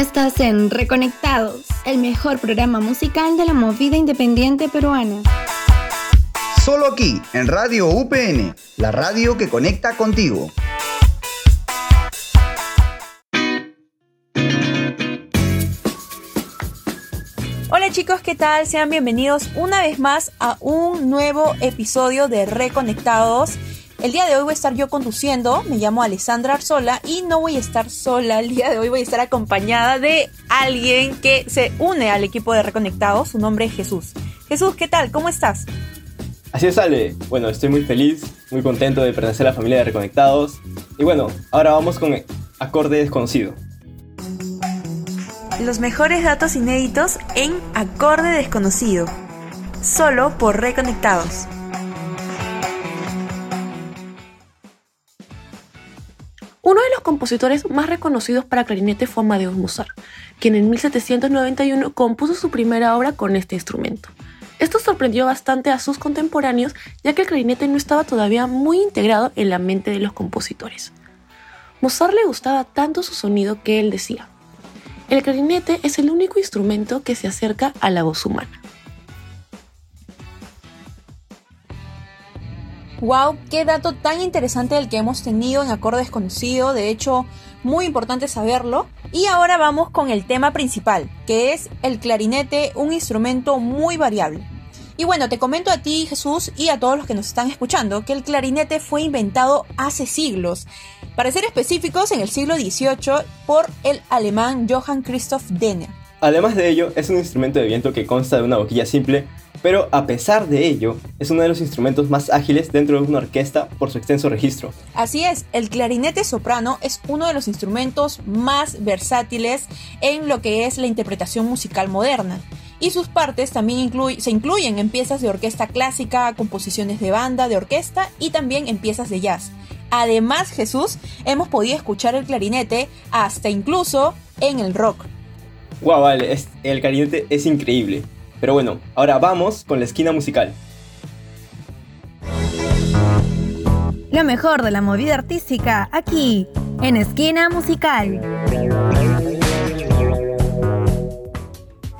Estás en Reconectados, el mejor programa musical de la movida independiente peruana. Solo aquí, en Radio UPN, la radio que conecta contigo. Hola chicos, ¿qué tal? Sean bienvenidos una vez más a un nuevo episodio de Reconectados. El día de hoy voy a estar yo conduciendo, me llamo Alessandra Arzola y no voy a estar sola, el día de hoy voy a estar acompañada de alguien que se une al equipo de Reconectados, su nombre es Jesús. Jesús, ¿qué tal? ¿Cómo estás? Así es, Ale. Bueno, estoy muy feliz, muy contento de pertenecer a la familia de Reconectados. Y bueno, ahora vamos con Acorde Desconocido. Los mejores datos inéditos en Acorde Desconocido. Solo por Reconectados. Compositores más reconocidos para clarinete fue Amadeus Mozart, quien en 1791 compuso su primera obra con este instrumento. Esto sorprendió bastante a sus contemporáneos, ya que el clarinete no estaba todavía muy integrado en la mente de los compositores. Mozart le gustaba tanto su sonido que él decía, el clarinete es el único instrumento que se acerca a la voz humana. Wow, qué dato tan interesante el que hemos tenido en Acorde Desconocido, de hecho, muy importante saberlo. Y ahora vamos con el tema principal, que es el clarinete, un instrumento muy variable. Y bueno, te comento a ti, Jesús, y a todos los que nos están escuchando, que el clarinete fue inventado hace siglos, para ser específicos en el siglo XVIII, por el alemán Johann Christoph Denner. Además de ello, es un instrumento de viento que consta de una boquilla simple pero a pesar de ello, es uno de los instrumentos más ágiles dentro de una orquesta por su extenso registro. Así es, el clarinete soprano es uno de los instrumentos más versátiles en lo que es la interpretación musical moderna. Y sus partes también se incluyen en piezas de orquesta clásica, composiciones de banda, de orquesta y también en piezas de jazz. Además, Jesús, hemos podido escuchar el clarinete hasta incluso en el rock. Wow, vale, el clarinete es increíble. Pero bueno, ahora vamos con la esquina musical. Lo mejor de la movida artística, aquí, en Esquina Musical.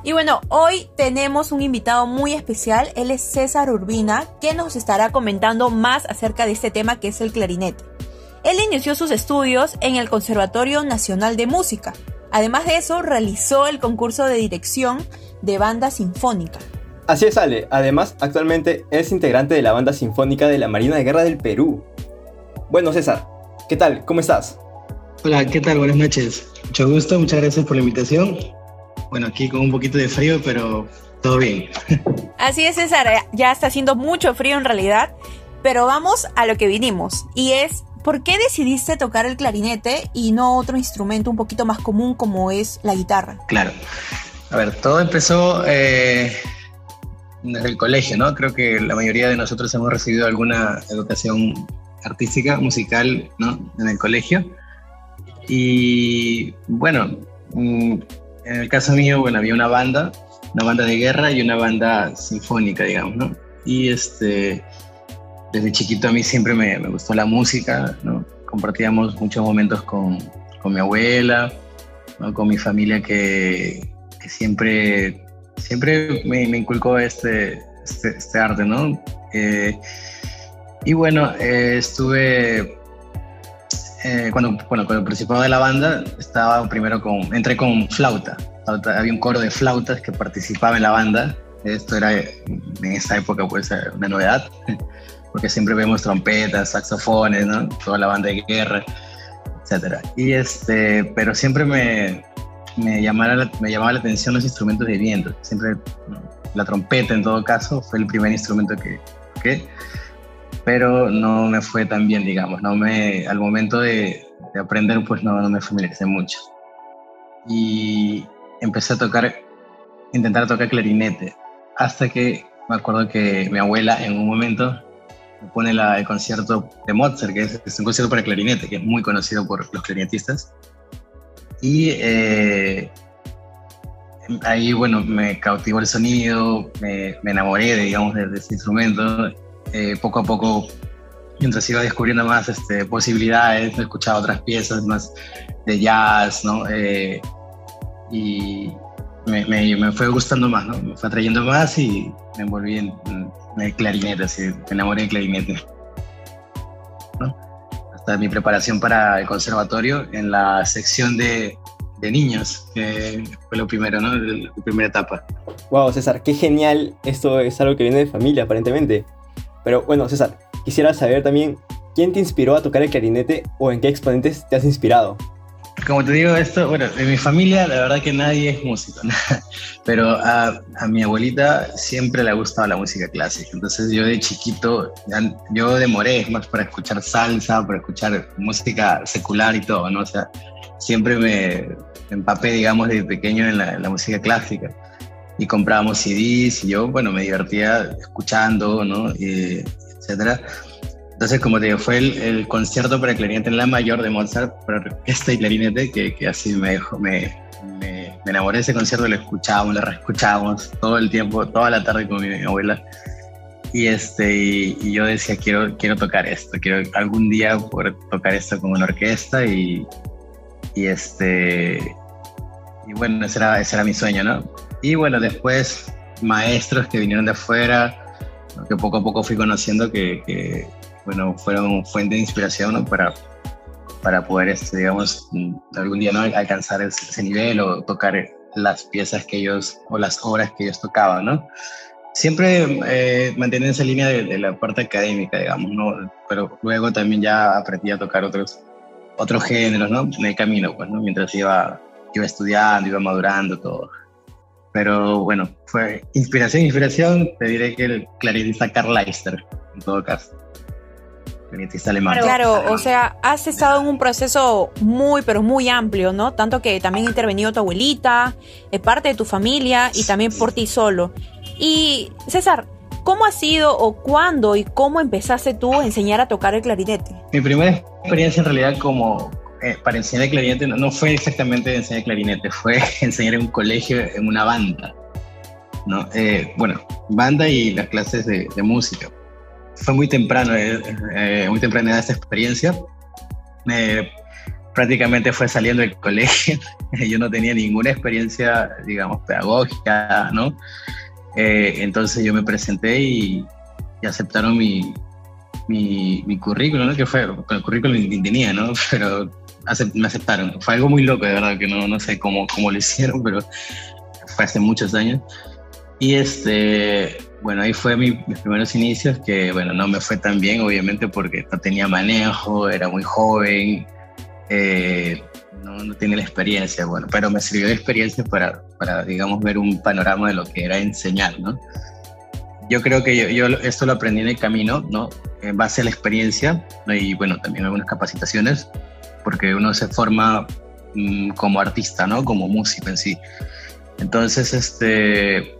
Y bueno, hoy tenemos un invitado muy especial, él es César Urbina, que nos estará comentando más acerca de este tema que es el clarinete. Él inició sus estudios en el Conservatorio Nacional de Música. Además de eso, realizó el concurso de dirección de banda sinfónica. Así es, Ale. Además, actualmente es integrante de la banda sinfónica de la Marina de Guerra del Perú. Bueno, César, ¿qué tal? ¿Cómo estás? Hola, ¿qué tal? Buenas noches. Mucho gusto, muchas gracias por la invitación. Bueno, aquí con un poquito de frío, pero todo bien. Así es, César. Ya está haciendo mucho frío en realidad, pero vamos a lo que vinimos. Y es, ¿por qué decidiste tocar el clarinete y no otro instrumento un poquito más común como es la guitarra? Claro. A ver, todo empezó eh, desde el colegio, ¿no? Creo que la mayoría de nosotros hemos recibido alguna educación artística, musical, ¿no? En el colegio. Y bueno, mm, en el caso mío, bueno, había una banda, una banda de guerra y una banda sinfónica, digamos, ¿no? Y este, desde chiquito a mí siempre me, me gustó la música, ¿no? Compartíamos muchos momentos con, con mi abuela, ¿no? con mi familia que, que siempre, siempre me, inculcó este, este, este, arte, ¿no? Eh, y bueno, eh, estuve, eh, cuando, bueno, cuando participaba de la banda, estaba primero con, entré con flauta. Había un coro de flautas que participaba en la banda. Esto era en esa época pues una novedad, porque siempre vemos trompetas, saxofones, ¿no? Toda la banda de guerra, etcétera. Y este, pero siempre me, me, llamara me llamaba la atención los instrumentos de viento. Siempre la trompeta, en todo caso, fue el primer instrumento que toqué, pero no me fue tan bien, digamos. No me, al momento de, aprender, pues no, no, me familiaricé mucho. Y empecé a tocar, intentar tocar clarinete, hasta que me acuerdo que mi abuela en un momento me pone la, el concierto de Mozart, que es, es un concierto para clarinete, que es muy conocido por los clarinetistas y eh, ahí, bueno, me cautivó el sonido, me, enamoré, de, digamos, de, ese instrumento. Eh, poco a poco, mientras iba descubriendo más este, posibilidades, escuchaba otras piezas más de jazz, ¿no? Eh, y me, fue gustando más, ¿no? Me fue atrayendo más y me envolví en, el clarinete, me enamoré del clarinete. ¿no? Hasta mi preparación para el conservatorio en la sección de, de niños, que fue lo primero, ¿no? La primera etapa. Wow, César, qué genial. Esto es algo que viene de familia, aparentemente. Pero bueno, César, quisiera saber también quién te inspiró a tocar el clarinete o en qué exponentes te has inspirado. Como te digo, esto, bueno, en mi familia la verdad que nadie es músico, pero a, a, mi abuelita siempre le ha gustado la música clásica. Entonces yo de chiquito, yo demoré más para escuchar salsa, para escuchar música secular y todo, ¿no? O sea, siempre me empapé, digamos, de pequeño en la, música clásica. Y comprábamos CDs y yo, bueno, me divertía escuchando, ¿no? Y, etcétera. Entonces, como te digo, fue el, concierto para clarinete en la mayor de Mozart, para orquesta y clarinete, que, que así me, dejó, me, me, enamoré de ese concierto, lo escuchábamos, lo reescuchábamos todo el tiempo, toda la tarde con mi, abuela. Y, este, y, yo decía, quiero, quiero tocar esto, quiero algún día poder tocar esto con una orquesta y, y este y bueno, ese era, ese era mi sueño, ¿no? Y bueno, después maestros que vinieron de afuera, que poco a poco fui conociendo que, que bueno, fueron fuente de inspiración ¿no? para, para poder, este, digamos, algún día ¿no? alcanzar ese, nivel o tocar las piezas que ellos, o las obras que ellos tocaban, ¿no? Siempre eh, esa línea de, de, la parte académica, digamos, ¿no? Pero luego también ya aprendí a tocar otros, otros géneros, ¿no? En el camino, pues, ¿no? Mientras iba, iba estudiando, iba madurando, todo. Pero bueno, fue inspiración, inspiración, te diré que el clarinetista Carl Leister, en todo caso. Clarinetista alemán. Claro, o sea, has estado en un proceso muy, pero muy amplio, ¿no? Tanto que también ha intervenido tu abuelita, es parte de tu familia y también por ti solo. Y César, ¿Cómo ha sido o cuándo y cómo empezaste tú a enseñar a tocar el clarinete? Mi primera experiencia en realidad como eh, para enseñar el clarinete no, fue exactamente enseñar clarinete, fue enseñar en un colegio, en una banda. ¿no? Eh, bueno, banda y las clases de, música. Fue muy temprano, eh, muy temprana esa experiencia. prácticamente fue saliendo del colegio. Yo no tenía ninguna experiencia, digamos, pedagógica, ¿no? Eh, entonces yo me presenté y, aceptaron mi, mi, currículum, ¿no? Que fue, con el currículum ni tenía, ¿no? Pero me aceptaron. Fue algo muy loco, de verdad, que no, no sé cómo, cómo lo hicieron, pero fue hace muchos años. Y este, bueno, ahí fue mis primeros inicios, que bueno, no me fue tan bien, obviamente, porque no tenía manejo, era muy joven. Eh, no, no tenía la experiencia, bueno, pero me sirvió de experiencia para, para, digamos, ver un panorama de lo que era enseñar, ¿no? Yo creo que yo, yo esto lo aprendí en el camino, ¿no? En base a la experiencia y, bueno, también algunas capacitaciones, porque uno se forma mm, como artista, ¿no? Como músico en sí. Entonces, este,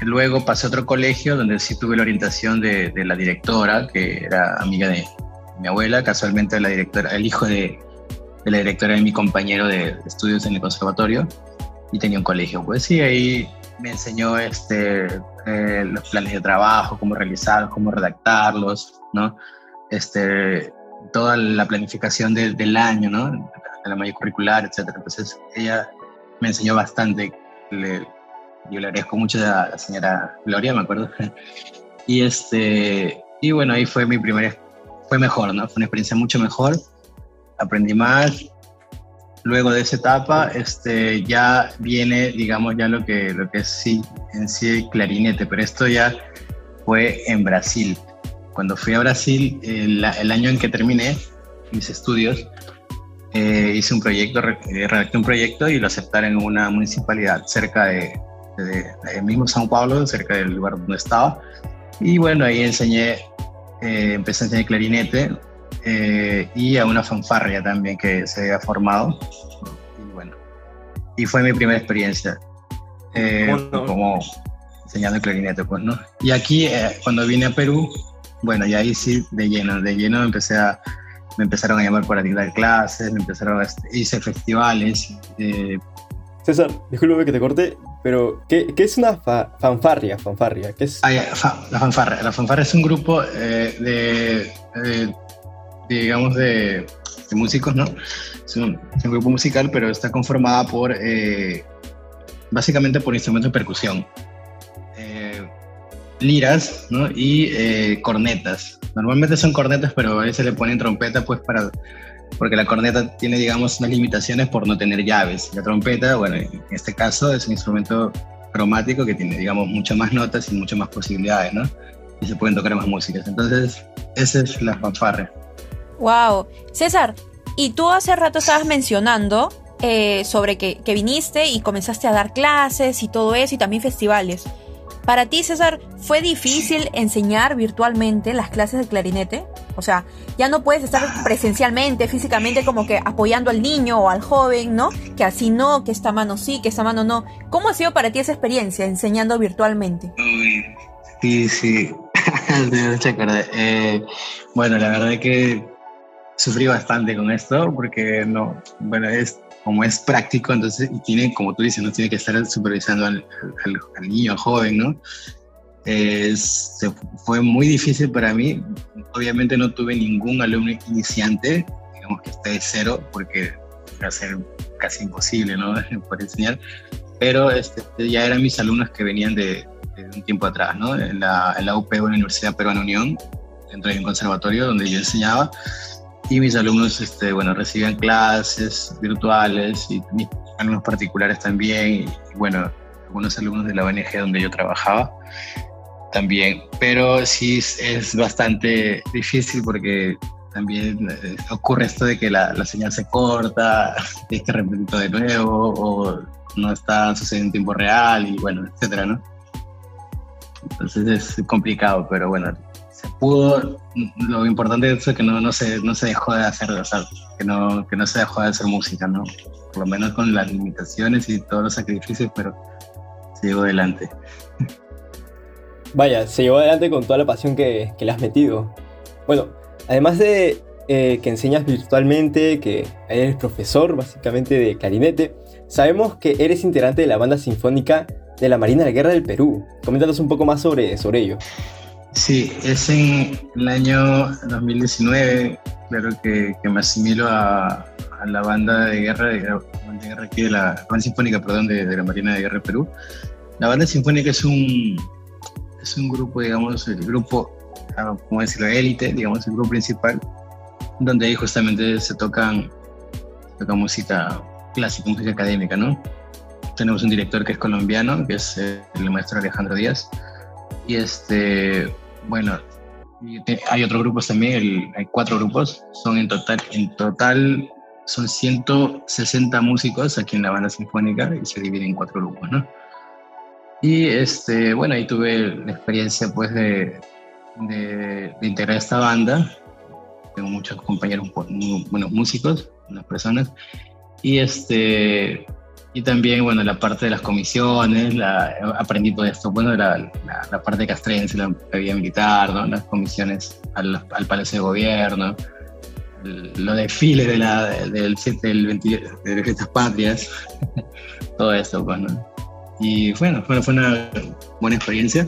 luego pasé a otro colegio donde sí tuve la orientación de, de la directora, que era amiga de mi abuela, casualmente la directora, el hijo de, de la directora de mi compañero de estudios en el conservatorio y tenía un colegio. Pues sí, ahí me enseñó este, eh, los planes de trabajo, cómo realizarlos, cómo redactarlos, ¿no? Este, toda la planificación del año, ¿no? De la malla curricular, etc. Entonces, ella me enseñó bastante. Le, yo le agradezco mucho a la señora Gloria, me acuerdo. Y, este, y bueno, ahí fue mi primera, fue mejor, ¿no? Fue una experiencia mucho mejor aprendí más. Luego de esa etapa, este, ya viene, digamos, ya lo que, lo que es sí, en sí el clarinete, pero esto ya fue en Brasil. Cuando fui a Brasil, el, año en que terminé mis estudios, eh, hice un proyecto, redacté un proyecto y lo aceptaron en una municipalidad cerca de, de, mismo São Paulo, cerca del lugar donde estaba. Y bueno, ahí enseñé, eh, empecé a enseñar clarinete, eh, y a una fanfarria también que se había formado. Y bueno, y fue mi primera experiencia eh, como enseñando clarinete, pues, ¿no? Y aquí, eh, cuando vine a Perú, bueno, y ahí sí, de lleno, de lleno empecé a, me empezaron a llamar para dar clases, me empezaron a, hice festivales. César, disculpe que te corte, pero ¿qué, qué es una fanfarria? fanfarria? ¿Qué es? La fanfarria. La fanfarria es un grupo de digamos, de, músicos, ¿no? Es un, grupo musical, pero está conformada por, eh, básicamente por instrumentos de percusión. Eh, liras, ¿no? Y eh, cornetas. Normalmente son cornetas, pero a veces le ponen trompeta, pues para porque la corneta tiene, digamos, unas limitaciones por no tener llaves. La trompeta, bueno, en este caso es un instrumento cromático que tiene, digamos, muchas más notas y muchas más posibilidades, ¿no? Y se pueden tocar más músicas. Entonces, esa es la fanfarre. Wow. César, y tú hace rato estabas mencionando eh, sobre que, que viniste y comenzaste a dar clases y todo eso y también festivales. Para ti, César, ¿fue difícil enseñar virtualmente las clases de clarinete? O sea, ya no puedes estar presencialmente, físicamente, como que apoyando al niño o al joven, ¿no? Que así no, que esta mano sí, que esta mano no. ¿Cómo ha sido para ti esa experiencia enseñando virtualmente? Sí, sí. eh, bueno, la verdad es que sufrí bastante con esto porque no, bueno, es como es práctico, entonces, y tiene, como tú dices, no tiene que estar supervisando al, al, niño, al joven, ¿no? Se, fue muy difícil para mí. Obviamente no tuve ningún alumno iniciante, digamos que esté de cero, porque va a ser casi imposible, ¿no? Por enseñar. Pero este, ya eran mis alumnos que venían de, un tiempo atrás, ¿no? En la, en la UP, la Universidad Peruana Unión, dentro de un conservatorio donde yo enseñaba y mis alumnos, este, bueno, recibían clases virtuales y mis alumnos particulares también, y, bueno, algunos alumnos de la ONG donde yo trabajaba también, pero sí es, bastante difícil porque también eh, ocurre esto de que la, la señal se corta, tienes que repetir todo de nuevo, o no está sucediendo en tiempo real, y bueno, etcétera, ¿no? Entonces es complicado, pero bueno, pudo, lo importante es que no, no, se, no se dejó de hacer, o sea, que no, que no se dejó de hacer música, ¿no? Por lo menos con las limitaciones y todos los sacrificios, pero se adelante. Vaya, se llevó adelante con toda la pasión que, que le has metido. Bueno, además de eh, que enseñas virtualmente, que eres profesor básicamente de clarinete, sabemos que eres integrante de la banda sinfónica de la Marina de Guerra del Perú. Coméntanos un poco más sobre, sobre ello. Sí, es en el año 2019, claro que, me asimilo a, la banda de guerra, de, de aquí de la, banda sinfónica, perdón, de, la Marina de Guerra de Perú. La banda sinfónica es un, es un grupo, digamos, el grupo, ah, ¿cómo decirlo?, élite, digamos, el grupo principal, donde ahí justamente se tocan, se toca música clásica, música académica, ¿no? Tenemos un director que es colombiano, que es el maestro Alejandro Díaz, y este, bueno, hay otros grupos también, hay cuatro grupos, son en total, en total son 160 músicos aquí en la banda sinfónica y se dividen en cuatro grupos, ¿no? Y este, bueno, ahí tuve la experiencia pues de, de, integrar esta banda. Tengo muchos compañeros, buenos músicos, unas personas. Y este, y también, bueno, la parte de las comisiones, la, aprendí todo esto, bueno, la, la, parte castrense, la vida militar, ¿no? las comisiones al, al Palacio de Gobierno, los desfiles de la, del 7, del 20, de las patrias, todo eso. Pues, y bueno, fue, fue una buena experiencia.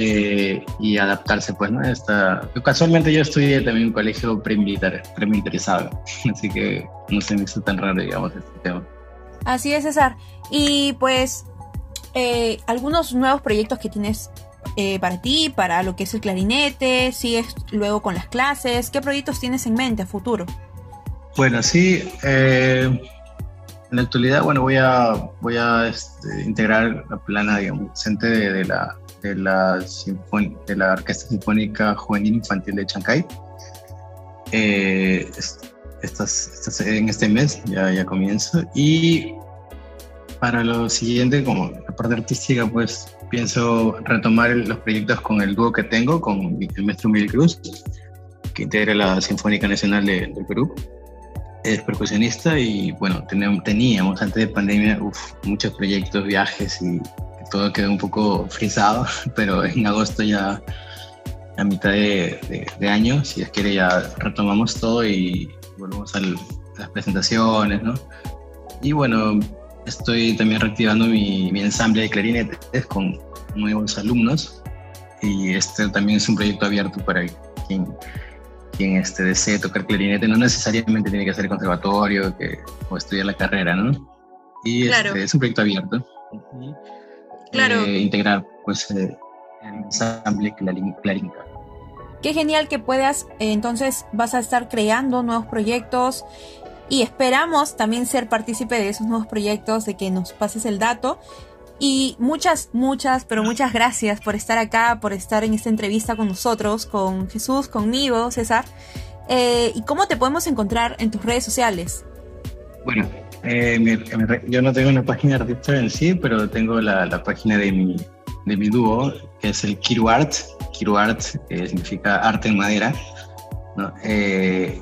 Eh, y adaptarse, pues, ¿no? Esta, casualmente yo estudié también un colegio premilitar, premilitarizado, así que no se me hizo tan raro, digamos, este tema. Así es, César. Y pues, eh, algunos nuevos proyectos que tienes eh, para ti, para lo que es el clarinete, sigues luego con las clases. ¿Qué proyectos tienes en mente a futuro? Bueno, sí. Eh, en la actualidad, bueno, voy a, voy a este, integrar la plana, digamos, docente de, la, de, la de la Orquesta Sinfónica Juvenil Infantil de Chancay. Eh, estas, en este mes, ya, ya comienzo. Y para lo siguiente, como la parte artística, pues pienso retomar los proyectos con el dúo que tengo, con el maestro Miguel Cruz, que integra la Sinfónica Nacional de, del Perú. Es percusionista y bueno, teníamos antes de pandemia muchos proyectos, viajes y todo quedó un poco frisado, pero en agosto ya a mitad de, de, año, si es quiere ya retomamos todo y volvemos a las presentaciones, ¿no? Y bueno, estoy también reactivando mi, mi ensamble de clarinetes con nuevos alumnos y este también es un proyecto abierto para quien quien este, desee tocar clarinete no necesariamente tiene que hacer conservatorio o estudiar la carrera, ¿no? Y este, es un proyecto abierto. claro. Eh, integrar pues eh, el ensamble clarinca. Qué genial que puedas, eh, entonces vas a estar creando nuevos proyectos y esperamos también ser partícipe de esos nuevos proyectos, de que nos pases el dato. Y muchas, muchas, pero muchas gracias por estar acá, por estar en esta entrevista con nosotros, con Jesús, conmigo, César. Eh, ¿Y cómo te podemos encontrar en tus redes sociales? Bueno, eh, yo no tengo una página de artista en sí, pero tengo la, página de mi, de mi dúo, que es el KiruArt. KiruArt que significa arte en madera. Eh,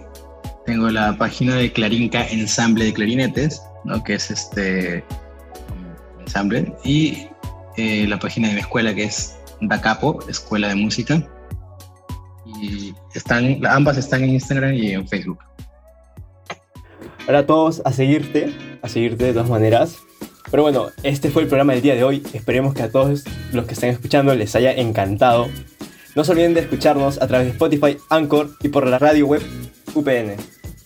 tengo la página de Clarinca Ensamble de Clarinetes, ¿no? que es este y eh, la página de mi escuela que es Dacapo, Escuela de Música. Y están, ambas están en Instagram y en Facebook. Ahora todos a seguirte, a seguirte de todas maneras. Pero bueno, este fue el programa del día de hoy. Esperemos que a todos los que están escuchando les haya encantado. No se olviden de escucharnos a través de Spotify, Anchor y por la radio web UPN.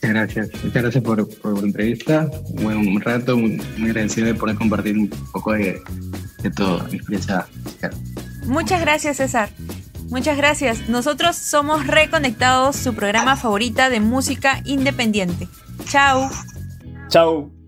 Muchas gracias. Muchas gracias por, por la entrevista. Bueno, un rato muy, agradecido de poder compartir un poco de, de todo, mi experiencia Muchas gracias, César. Muchas gracias. Nosotros somos Reconectados, su programa favorita de música independiente. Chao. Chao.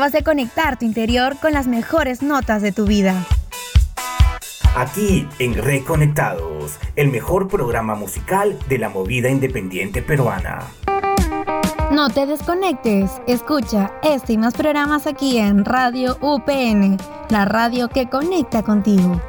Acabas de conectar tu interior con las mejores notas de tu vida. Aquí en Reconectados, el mejor programa musical de la movida independiente peruana. No te desconectes, escucha este y más programas aquí en Radio UPN, la radio que conecta contigo.